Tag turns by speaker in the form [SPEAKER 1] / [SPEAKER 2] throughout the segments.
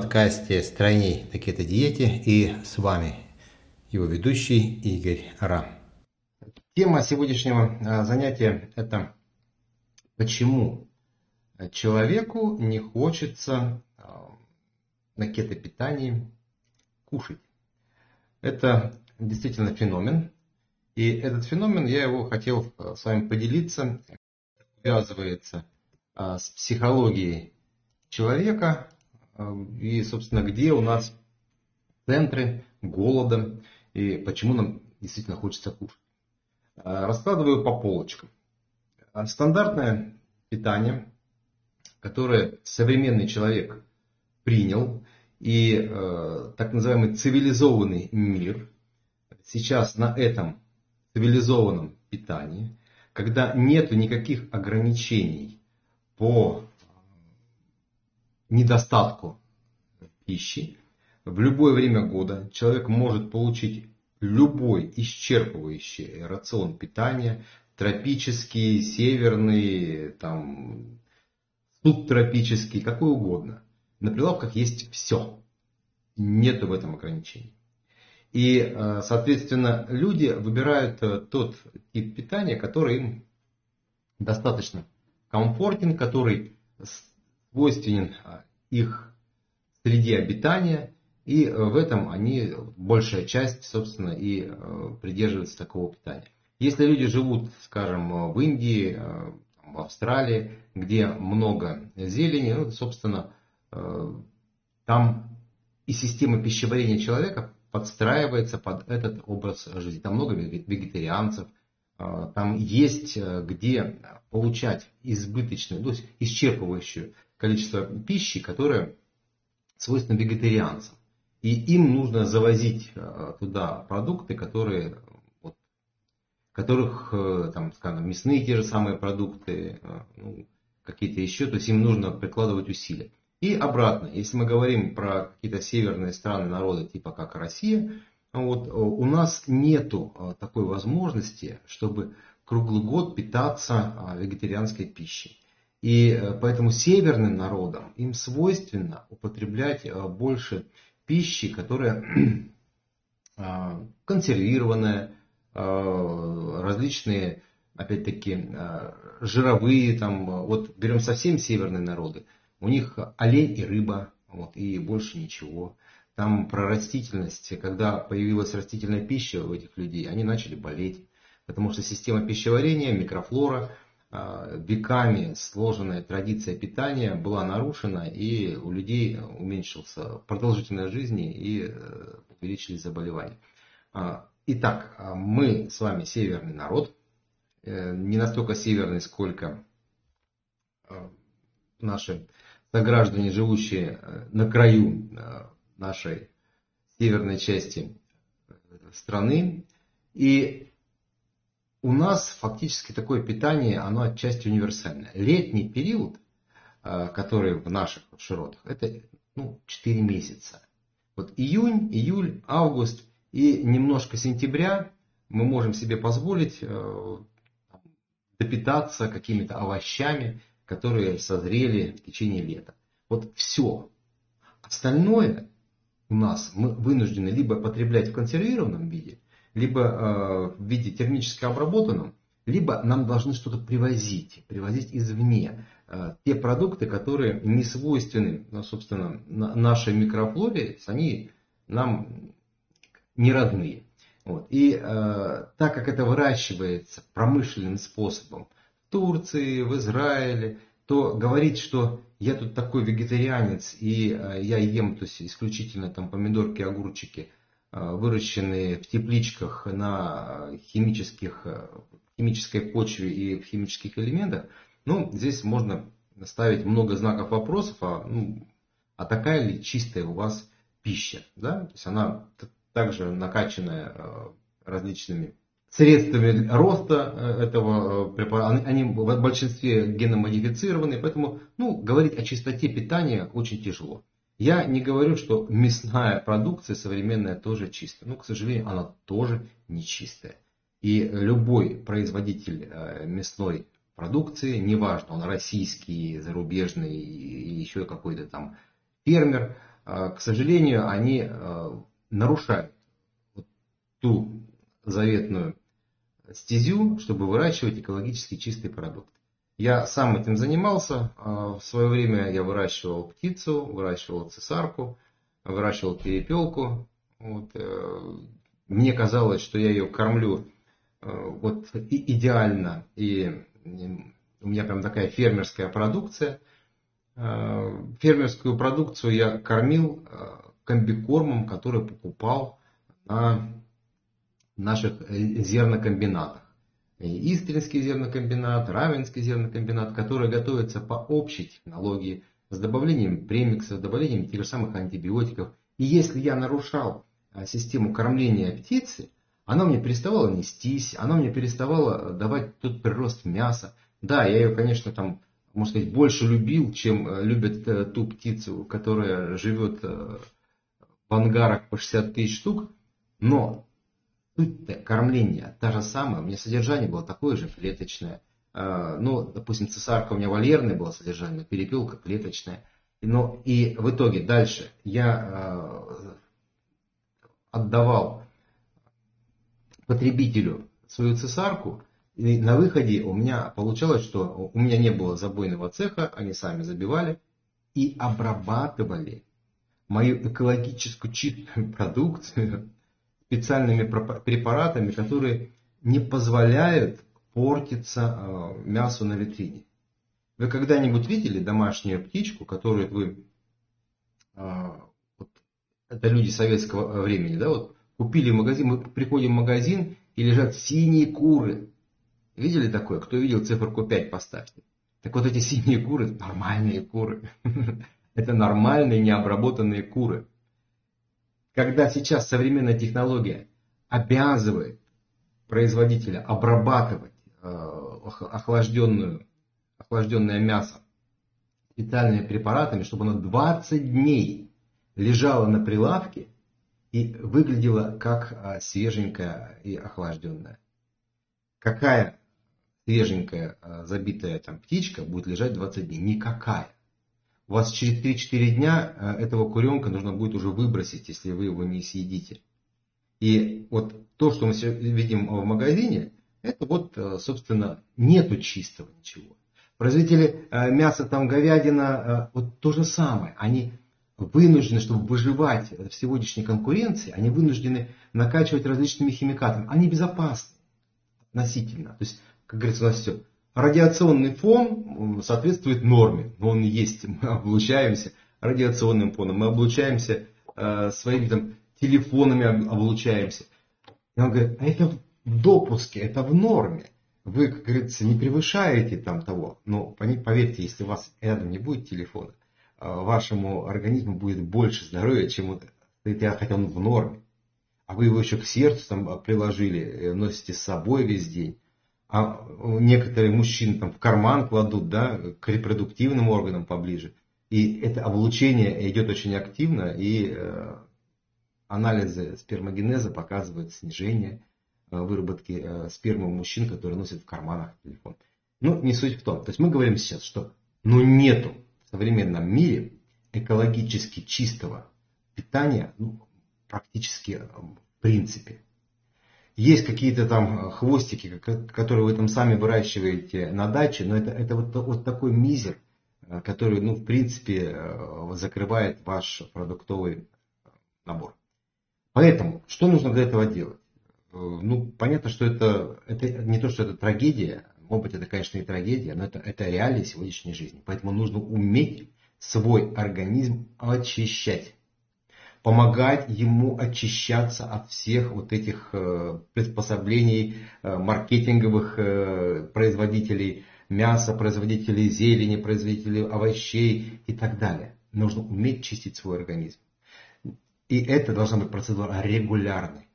[SPEAKER 1] подкасте «Стройней на кето-диете» и с вами его ведущий Игорь Ра. Тема сегодняшнего а, занятия – это почему человеку не хочется а, на кето-питании кушать. Это действительно феномен. И этот феномен, я его хотел а, с вами поделиться, связывается с психологией человека, и, собственно, где у нас центры голода и почему нам действительно хочется кушать. Раскладываю по полочкам. Стандартное питание, которое современный человек принял, и э, так называемый цивилизованный мир сейчас на этом цивилизованном питании, когда нет никаких ограничений по недостатку пищи, в любое время года человек может получить любой исчерпывающий рацион питания, тропический, северный, там, субтропический, какой угодно. На прилавках есть все. Нет в этом ограничений. И, э, соответственно, люди выбирают э, тот тип питания, который им достаточно комфортен, который свойственен а, их среде обитания, и э, в этом они, большая часть, собственно, и э, придерживаются такого питания. Если люди живут, скажем, в Индии, э, в Австралии, где много зелени, ну, собственно, там и система пищеварения человека подстраивается под этот образ жизни. Там много вегетарианцев, там есть где получать избыточную, то есть исчерпывающую количество пищи, которое свойственно вегетарианцам. И им нужно завозить э, туда продукты, которые, вот, которых, э, там, скажем, мясные те же самые продукты, э, ну, какие-то еще, то есть им нужно прикладывать усилия. И обратно, если мы говорим про какие-то северные страны, народы, типа как Россия, вот, у нас нету такой возможности, чтобы круглый год питаться вегетарианской пищей. И э, поэтому северным народам им свойственно употреблять э, больше пищи, которая а, консервированная, а, различные, опять-таки, а, жировые, там, вот берем совсем северные народы, у них олень и рыба, вот, и больше ничего. Там про растительность, когда появилась растительная пища у этих людей, они начали болеть, потому что система пищеварения, микрофлора – веками сложенная традиция питания была нарушена, и у людей уменьшился продолжительность жизни и э, увеличились заболевания. А, итак, а, мы с вами северный народ, э, не настолько северный, сколько наши сограждане, живущие э, на краю нашей северной части страны. И у нас фактически такое питание, оно отчасти универсальное. Летний период, э, который в наших широтах, это ну, 4 месяца. Вот июнь, июль, август и немножко сентября мы можем себе позволить э, допитаться какими-то овощами, которые созрели в течение лета. Вот все. Остальное у нас мы вынуждены либо потреблять в консервированном виде, либо э, в виде термически обработанном, либо нам должны что-то привозить, привозить извне. Э, те продукты, которые не свойственны, ну, собственно, нашей микрофлоре, они нам не родные. Вот. И э, так как это выращивается промышленным способом в Турции, в Израиле, то говорить, что я тут такой вегетарианец и я ем то есть, исключительно там помидорки, огурчики – выращенные в тепличках на химических, э, химической почве и в химических элементах, ну, здесь можно ставить много знаков вопросов, а, ну, а такая ли чистая у вас пища, да? То есть она также накачанная э, различными средствами роста этого препарата, они в большинстве геномодифицированы, поэтому ну, говорить о чистоте питания очень тяжело. Я не говорю, что мясная продукция современная тоже чистая. Но, к сожалению, она тоже не чистая. И любой производитель э, мясной продукции, неважно, он российский, зарубежный и еще какой-то там фермер, к сожалению, они нарушают ту заветную стезю, чтобы выращивать экологически чистый продукт. Я сам этим занимался. В свое время я выращивал птицу, выращивал цесарку, выращивал перепелку. Вот. Э, мне казалось, что я ее кормлю э, вот идеально. И у меня прям такая фермерская продукция. Э, фермерскую продукцию я кормил комбикормом, который покупал на наших зернокомбинатах. Истринский зернокомбинат, Равенский зернокомбинат, которые готовятся по общей технологии с добавлением премиксов, с добавлением тех же самых антибиотиков. И если я нарушал а, систему кормления птицы, она мне переставала нестись, она мне переставала давать тот прирост мяса. Да, я ее, конечно, там, можно сказать, больше любил, чем э, любят э, ту птицу, которая живет э, в ангарах по 60 тысяч штук, но суть кормления та же самая, у меня содержание было такое же клеточное. Ну, допустим, цесарка у меня вольерное было содержание, перепелка клеточная. Но и в итоге дальше я отдавал потребителю свою цесарку, и на выходе у меня получалось, что у меня не было забойного цеха, они сами забивали и обрабатывали мою экологическую чистую продукцию специальными препаратами, которые не позволяют портиться э, мясу на витрине. Вы когда-нибудь видели домашнюю птичку, которую вы э, это люди советского времени, да, вот купили магазин, мы приходим в магазин и лежат синие куры. Видели такое? Кто видел циферку 5, поставьте. Так вот эти синие куры, нормальные куры. Это нормальные необработанные куры. Когда сейчас современная технология обязывает производителя обрабатывать э, охлажденную, охлажденное мясо специальными препаратами, чтобы оно 20 дней лежала на прилавке и выглядела как а, свеженькая и охлажденная. Какая свеженькая а, забитая там птичка будет лежать 20 дней? Никакая. У вас через 3-4 дня а, этого куренка нужно будет уже выбросить, если вы его не съедите. И вот то, что мы видим в магазине, это вот, собственно, нету чистого ничего. Производители мяса, там говядина, вот то же самое. Они вынуждены, чтобы выживать в сегодняшней конкуренции, они вынуждены накачивать различными химикатами. Они безопасны относительно. То есть, как говорится, у нас все. Радиационный фон соответствует норме, но он есть. Мы облучаемся радиационным фоном, мы облучаемся э, своими там, телефонами, облучаемся. И он говорит, а это в допуске, это в норме. Вы, как говорится, не превышаете там того. Но поверьте, если у вас рядом не будет телефона, Э, вашему организму будет больше здоровья, чем вот, хотя он в норме. А вы его еще к сердцу там э, приложили, э, носите с собой весь день. А некоторые мужчины там в карман кладут, да, к репродуктивным органам поближе. И это облучение идет очень активно, и э, анализы спермогенеза показывают снижение э, выработки э, спермы у мужчин, которые носят в карманах телефон. Ну, не суть в том. То есть мы говорим сейчас, что ну нету в современном мире экологически чистого питания ну, практически в принципе. Есть какие-то там хвостики, которые вы там сами выращиваете на даче, но это, это вот, вот такой мизер, который, ну, в принципе, закрывает ваш продуктовый набор. Поэтому, что нужно для этого делать? Ну, понятно, что это, это не то, что это трагедия, может быть, это, конечно, и трагедия, но это, это реалии сегодняшней жизни. Поэтому нужно уметь свой организм очищать. Помогать ему очищаться от всех вот этих э, приспособлений э, маркетинговых э, производителей мяса, производителей зелени, производителей овощей и так далее. Нужно уметь чистить свой организм. И это должна быть процедура регулярной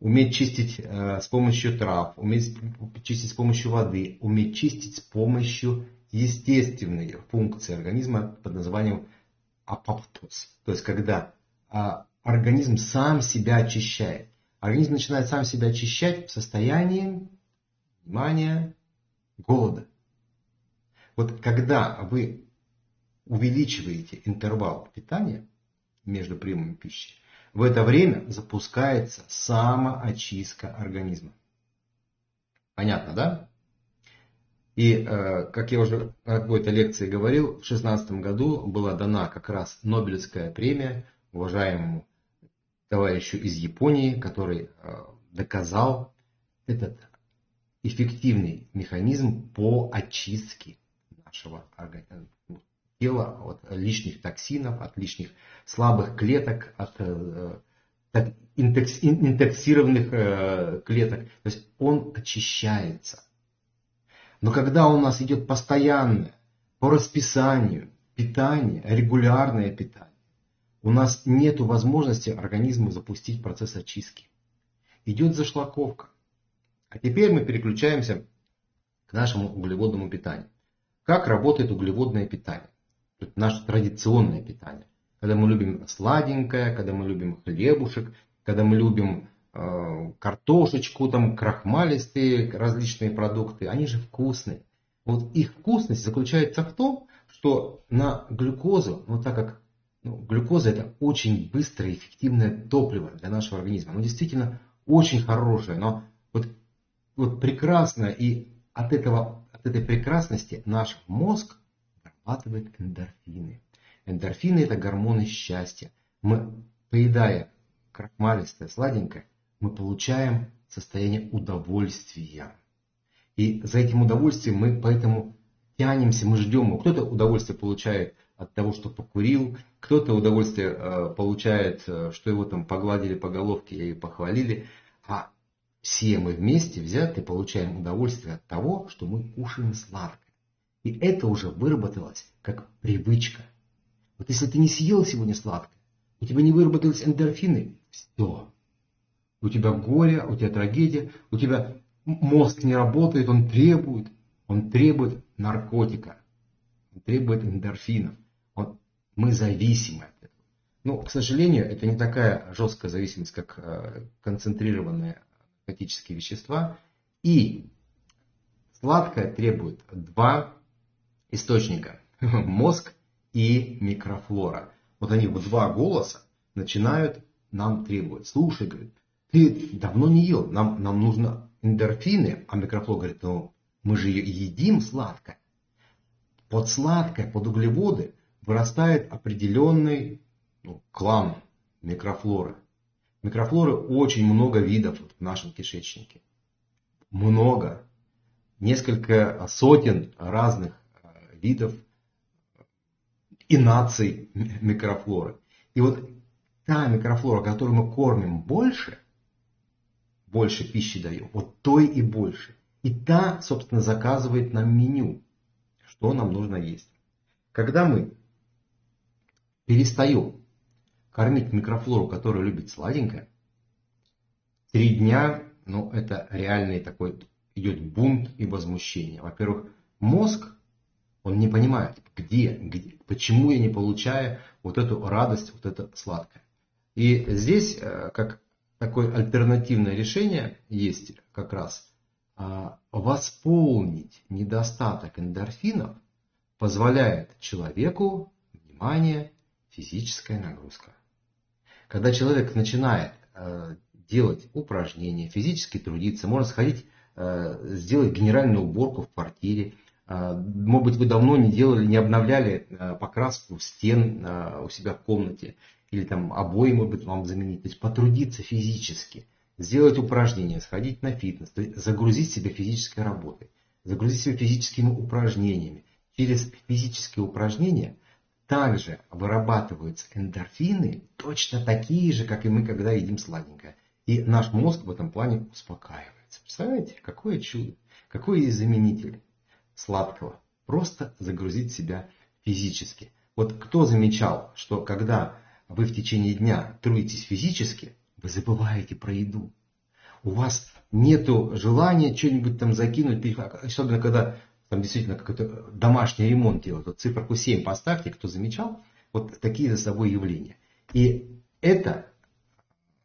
[SPEAKER 1] уметь чистить э, с помощью трав, уметь чистить с помощью воды, уметь чистить с помощью естественной функции организма под названием апоптоз. То есть, когда э, организм сам себя очищает. Организм начинает сам себя очищать в состоянии, внимания, голода. Вот когда вы увеличиваете интервал питания между приемами пищи, в это время запускается самоочистка организма. Понятно, да? И, э, как я уже в какой-то лекции говорил, в 2016 году была дана как раз Нобелевская премия уважаемому товарищу из Японии, который э, доказал этот эффективный механизм по очистке нашего тела от лишних токсинов, от лишних слабых клеток, от э, интоксированных клеток. То есть он очищается. Но когда у нас идет постоянное, по расписанию, питание, регулярное питание, у нас нет возможности организму запустить процесс очистки. Идет зашлаковка. А теперь мы переключаемся к нашему углеводному питанию. Как работает углеводное питание? Это наше традиционное питание. Когда мы любим сладенькое, когда мы любим хлебушек, когда мы любим картошечку, там крахмалистые различные продукты, они же вкусные. Вот их вкусность заключается в том, что на глюкозу, ну так как ну, глюкоза это очень быстрое эффективное топливо для нашего организма. Оно действительно очень хорошее, но вот, вот прекрасно и от, этого, от этой прекрасности наш мозг вырабатывает эндорфины. Эндорфины это гормоны счастья. Мы, поедая крахмалистое, сладенькое, мы получаем состояние удовольствия. И за этим удовольствием мы поэтому тянемся, мы ждем. Кто-то удовольствие получает от того, что покурил, кто-то удовольствие э, получает, э, что его там погладили по головке и похвалили. А все мы вместе взяты получаем удовольствие от того, что мы кушаем сладкое. И это уже выработалось как привычка. Вот если ты не съел сегодня сладкое, у тебя не выработались эндорфины, все, у тебя горе, у тебя трагедия, у тебя мозг не работает, он требует, он требует наркотика, он требует эндорфинов. Он, мы зависимы от этого. Но, к сожалению, это не такая жесткая зависимость, как э, концентрированные наркотические вещества. И сладкое требует два источника. Мозг и микрофлора. Вот они в два голоса начинают нам требовать. Слушай, говорит, ты давно не ел, нам, нам нужно эндорфины, а микрофлор говорит, ну мы же едим сладкое. Под сладкое, под углеводы вырастает определенный ну, клан микрофлоры. Микрофлоры очень много видов в нашем кишечнике. Много. Несколько сотен разных э, видов и наций микрофлоры. И вот та микрофлора, которую мы кормим больше – больше пищи даем, вот той и больше. И та, собственно, заказывает нам меню, что нам нужно есть. Когда мы перестаем кормить микрофлору, которая любит сладенькое, три дня, ну, это реальный такой, идет бунт и возмущение. Во-первых, мозг, он не понимает, где, где, почему я не получаю вот эту радость, вот это сладкое. И здесь, э, как такое альтернативное решение есть как раз а, восполнить недостаток эндорфинов позволяет человеку, внимание, физическая нагрузка. Когда человек начинает а, делать упражнения, физически трудиться, можно сходить, а, сделать генеральную уборку в квартире, может быть, вы давно не делали, не обновляли покраску стен у себя в комнате или там обои, может быть, вам заменить. То есть потрудиться физически, сделать упражнения, сходить на фитнес, то есть загрузить себя физической работой, загрузить себя физическими упражнениями. Через физические упражнения также вырабатываются эндорфины, точно такие же, как и мы, когда едим сладенькое. И наш мозг в этом плане успокаивается. Представляете, какое чудо, какой есть заменитель сладкого. Просто загрузить себя физически. Вот кто замечал, что когда вы в течение дня трудитесь физически, вы забываете про еду. У вас нет желания что-нибудь там закинуть, особенно когда там действительно какой-то домашний ремонт делают. Вот циферку 7 поставьте, кто замечал, вот такие за собой явления. И это,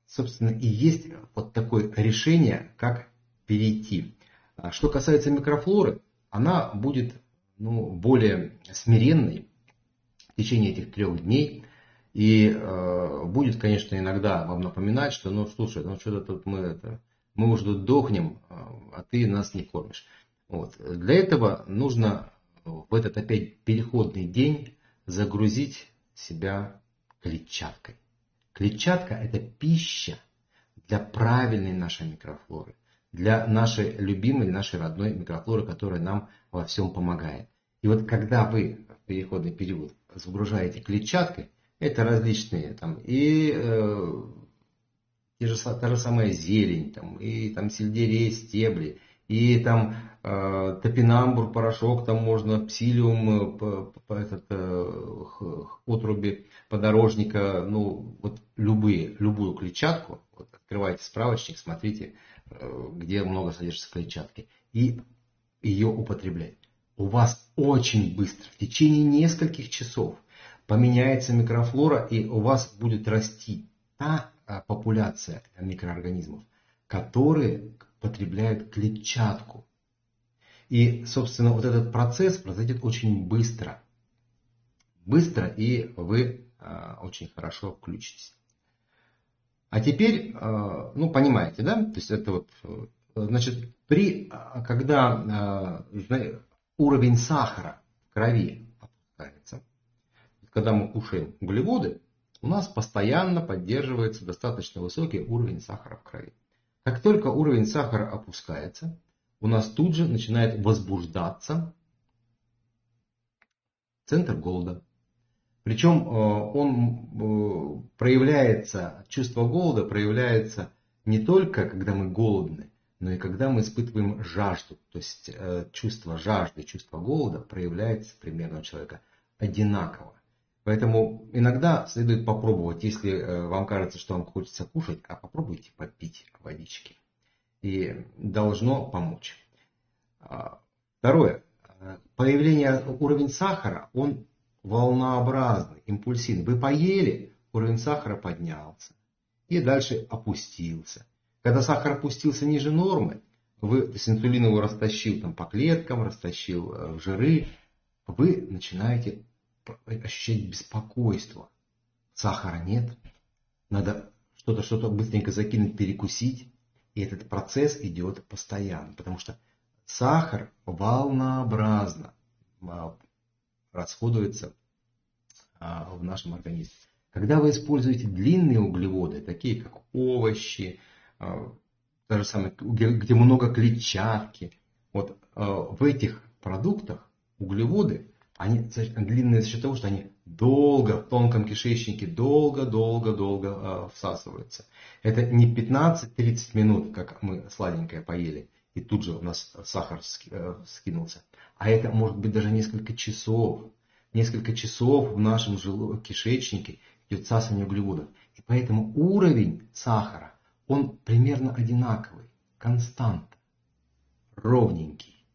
[SPEAKER 1] собственно, и есть вот такое решение, как перейти. А что касается микрофлоры, она будет ну, более смиренной, в течение этих трех дней. И э, будет, конечно, иногда вам напоминать, что, ну, слушай, ну, что-то тут мы, это, мы уже тут дохнем, а ты нас не кормишь. Вот. Для этого нужно в этот опять переходный день загрузить себя клетчаткой. Клетчатка – это пища для правильной нашей микрофлоры, для нашей любимой, нашей родной микрофлоры, которая нам во всем помогает. И вот когда вы в переходный период загружаете клетчаткой, это различные там и э, те же, та же самая зелень, там, и там сельдерей, стебли, и там э, топинамбур, порошок, там можно псилиум, по, по, этот, э, отруби подорожника, ну вот любые, любую клетчатку, вот, открывайте справочник, смотрите, э, где много содержится клетчатки, и ее употребляйте. У вас очень быстро, в течение нескольких часов, поменяется микрофлора, и у вас будет расти та а, популяция микроорганизмов, которые потребляют клетчатку. И, собственно, вот этот процесс произойдет очень быстро. Быстро, и вы э, очень хорошо включитесь. А теперь, э, ну, понимаете, да? То есть это вот, значит, при, когда э, уровень сахара в крови опускается, когда мы кушаем углеводы, у нас постоянно поддерживается достаточно высокий уровень сахара в крови. Как только уровень сахара опускается, у нас тут же начинает возбуждаться центр голода. Причем э, он э, проявляется, чувство голода проявляется не только когда мы голодны, но и когда мы испытываем жажду. То есть э, чувство жажды, чувство голода проявляется примерно у человека одинаково. Поэтому иногда следует попробовать, если э, вам кажется, что вам хочется кушать, а попробуйте попить водички. И должно помочь. А, второе. Появление уровень сахара, он волнообразный, импульсивный. Вы поели, уровень сахара поднялся. И дальше опустился. Когда сахар опустился ниже нормы, вы, то есть инсулин его растащил там, по клеткам, растащил э, в жиры, вы начинаете ощущать беспокойство. Сахара нет, надо что-то что-то быстренько закинуть, перекусить. И этот процесс идет постоянно, потому что сахар волнообразно а, расходуется а, в нашем организме. Когда вы используете длинные углеводы, такие как овощи, а, то же самое, где много клетчатки, вот в этих продуктах углеводы они длинные за счет того, что они долго в тонком кишечнике, долго-долго-долго э, всасываются. Это не 15-30 минут, как мы сладенькое поели, и тут же у нас сахар э, скинулся. А это может быть даже несколько часов. Несколько часов в нашем кишечнике идет всасывание углеводов. И поэтому уровень сахара, он примерно одинаковый, констант, ровненький.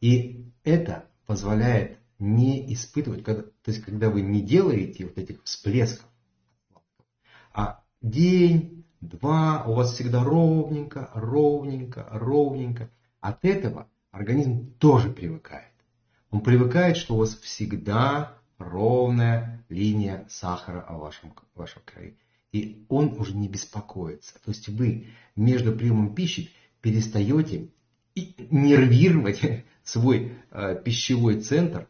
[SPEAKER 1] И это позволяет не испытывать, когда, то есть когда вы не делаете вот этих всплесков, а день, два, у вас всегда ровненько, ровненько, ровненько. От этого организм тоже привыкает. Он привыкает, что у вас всегда ровная линия сахара в вашем, в вашем крови. И он уже не беспокоится. То есть вы между приемом пищи перестаете нервировать свой э, пищевой центр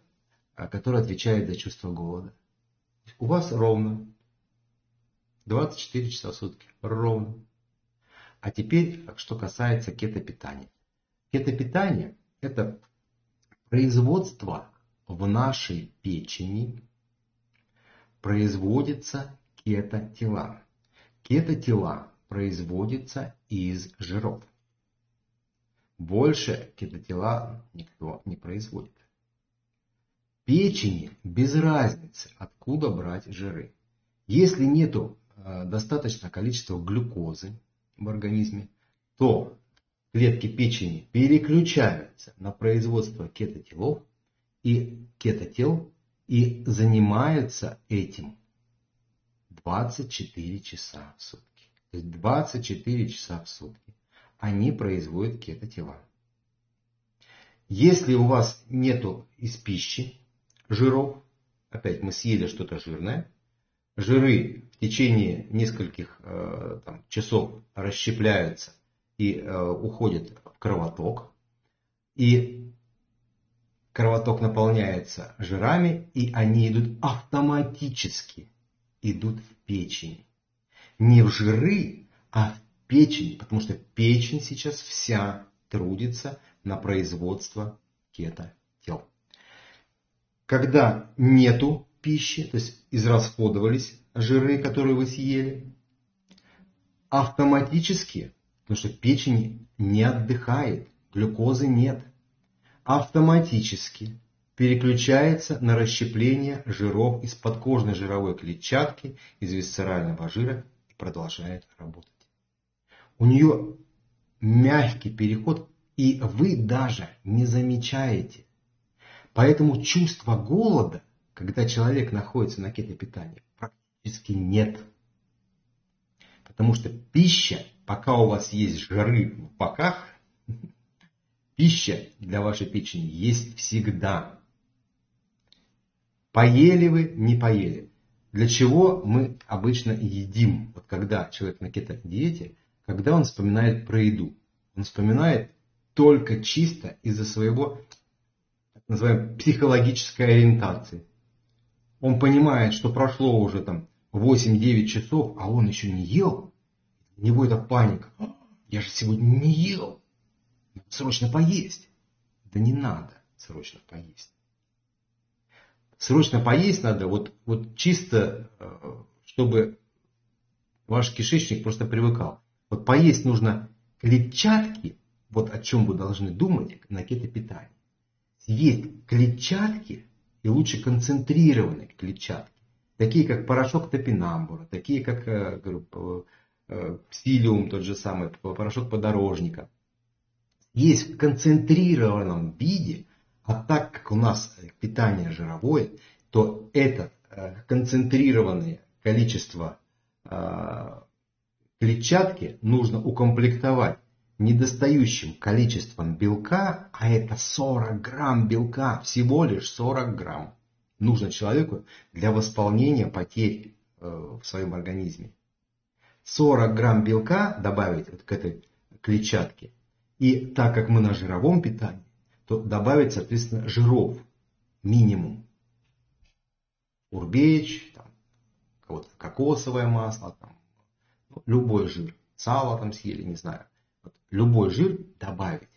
[SPEAKER 1] который отвечает за чувство голода. У вас ровно 24 часа в сутки. Ровно. А теперь, что касается кетопитания. Кетопитание – это производство в нашей печени производится кетотела. Кетотела производятся из жиров. Больше кетотела никто не производит. Печени без разницы, откуда брать жиры. Если нету э, достаточного количества глюкозы в организме, то клетки печени переключаются на производство кетотелов и кетотел и занимаются этим 24 часа в сутки. То есть 24 часа в сутки они производят кетотела. Если у вас нету из пищи жиров, опять мы съели что-то жирное, жиры в течение нескольких э, там, часов расщепляются и э, уходят в кровоток, и кровоток наполняется жирами, и они идут автоматически, идут в печень. Не в жиры, а в печень, потому что печень сейчас вся трудится на производство кето-тел. Когда нету пищи, то есть израсходовались жиры, которые вы съели, автоматически, потому что печень не отдыхает, глюкозы нет, автоматически переключается на расщепление жиров из подкожной жировой клетчатки, из висцерального жира и продолжает работать. У нее мягкий переход, и вы даже не замечаете. Поэтому чувство голода, когда человек находится на кетопитании, практически нет. Потому что пища, пока у вас есть жиры в боках, пища для вашей печени есть всегда. Поели вы, не поели. Для чего мы обычно едим? Вот когда человек на кето-диете, когда он вспоминает про еду. Он вспоминает только чисто из-за своего, так называемой, психологической ориентации. Он понимает, что прошло уже там 8-9 часов, а он еще не ел. У него это паника. Я же сегодня не ел. Срочно поесть. Да не надо срочно поесть. Срочно поесть надо вот, вот чисто, э, чтобы ваш кишечник просто привыкал. Вот поесть нужно клетчатки, вот о чем вы должны думать на кетопитании. Съесть клетчатки и лучше концентрированные клетчатки, такие как порошок топинамбура, такие как э, говорю, э, псилиум, тот же самый, порошок подорожника. Есть в концентрированном виде, а так как у нас питание жировое, то это э, концентрированное количество клетчатки нужно укомплектовать недостающим количеством белка, а это 40 грамм белка, всего лишь 40 грамм, нужно человеку для восполнения потерь э, в своем организме. 40 грамм белка добавить вот к этой клетчатке. И так как мы на жировом питании, то добавить, соответственно, жиров минимум. Урбеч, там, кокосовое масло, там, любой жир. Сало там съели, не знаю любой жир добавить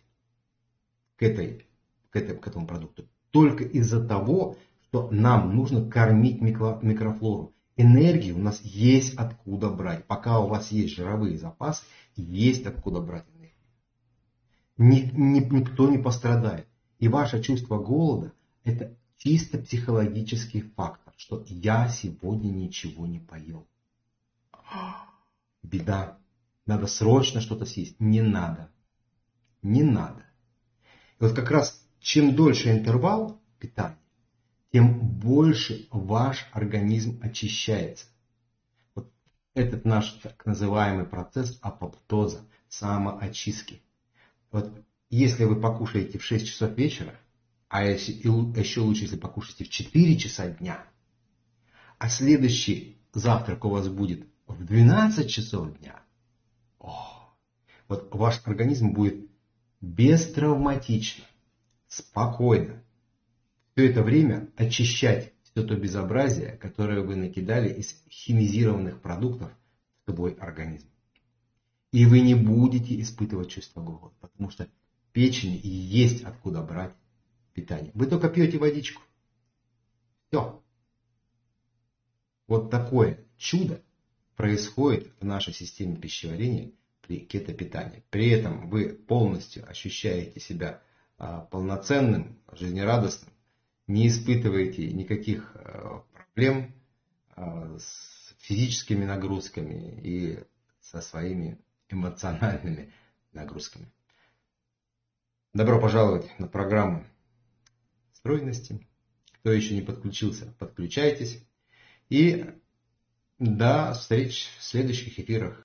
[SPEAKER 1] к, этой, к, этой, к этому продукту только из-за того, что нам нужно кормить микро, микрофлору. Энергии у нас есть откуда брать. Пока у вас есть жировые запасы, есть откуда брать энергию. Ни, ни, никто не пострадает. И ваше чувство голода – это чисто психологический фактор, что я сегодня ничего не поел. Беда. Надо срочно что-то съесть. Не надо. Не надо. И вот как раз чем дольше интервал питания, тем больше ваш организм очищается. Вот этот наш так называемый процесс апоптоза, самоочистки. Вот если вы покушаете в 6 часов вечера, а еще лучше, если покушаете в 4 часа дня, а следующий завтрак у вас будет в 12 часов дня, вот ваш организм будет бестравматично, спокойно все это время очищать все то безобразие, которое вы накидали из химизированных продуктов в свой организм. И вы не будете испытывать чувство голода, потому что печень есть откуда брать питание. Вы только пьете водичку. Все. Вот такое чудо происходит в нашей системе пищеварения при кетопитании. При этом вы полностью ощущаете себя а, полноценным, жизнерадостным, не испытываете никаких а, проблем а, с физическими нагрузками и со своими эмоциональными нагрузками. Добро пожаловать на программу стройности. Кто еще не подключился, подключайтесь. И до встреч в следующих эфирах.